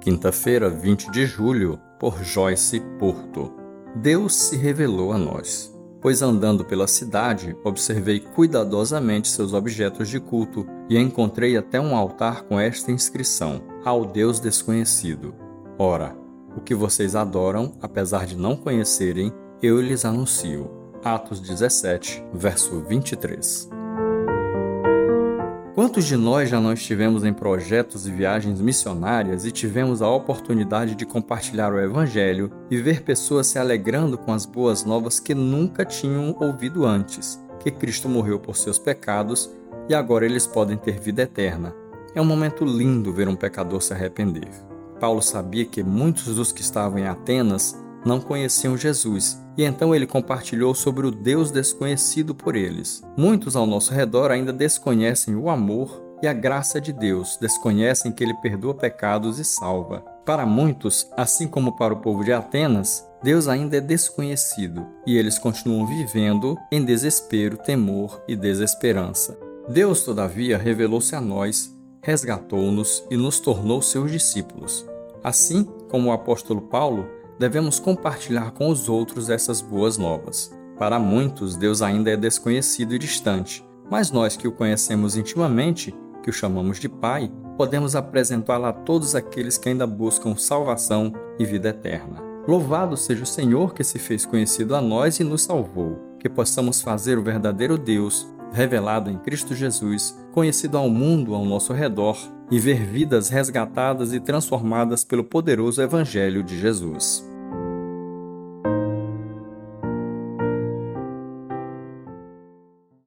Quinta-feira, 20 de julho, por Joyce Porto. Deus se revelou a nós, pois andando pela cidade, observei cuidadosamente seus objetos de culto e encontrei até um altar com esta inscrição: Ao Deus desconhecido. Ora, o que vocês adoram, apesar de não conhecerem, eu lhes anuncio. Atos 17, verso 23. Quantos de nós já não estivemos em projetos e viagens missionárias e tivemos a oportunidade de compartilhar o Evangelho e ver pessoas se alegrando com as boas novas que nunca tinham ouvido antes, que Cristo morreu por seus pecados e agora eles podem ter vida eterna? É um momento lindo ver um pecador se arrepender. Paulo sabia que muitos dos que estavam em Atenas não conheciam Jesus, e então ele compartilhou sobre o Deus desconhecido por eles. Muitos ao nosso redor ainda desconhecem o amor e a graça de Deus, desconhecem que ele perdoa pecados e salva. Para muitos, assim como para o povo de Atenas, Deus ainda é desconhecido e eles continuam vivendo em desespero, temor e desesperança. Deus, todavia, revelou-se a nós, resgatou-nos e nos tornou seus discípulos. Assim como o apóstolo Paulo, devemos compartilhar com os outros essas boas novas. Para muitos, Deus ainda é desconhecido e distante, mas nós que o conhecemos intimamente, que o chamamos de Pai, podemos apresentá-lo a todos aqueles que ainda buscam salvação e vida eterna. Louvado seja o Senhor que se fez conhecido a nós e nos salvou, que possamos fazer o verdadeiro Deus, revelado em Cristo Jesus, conhecido ao mundo ao nosso redor, e ver vidas resgatadas e transformadas pelo poderoso Evangelho de Jesus.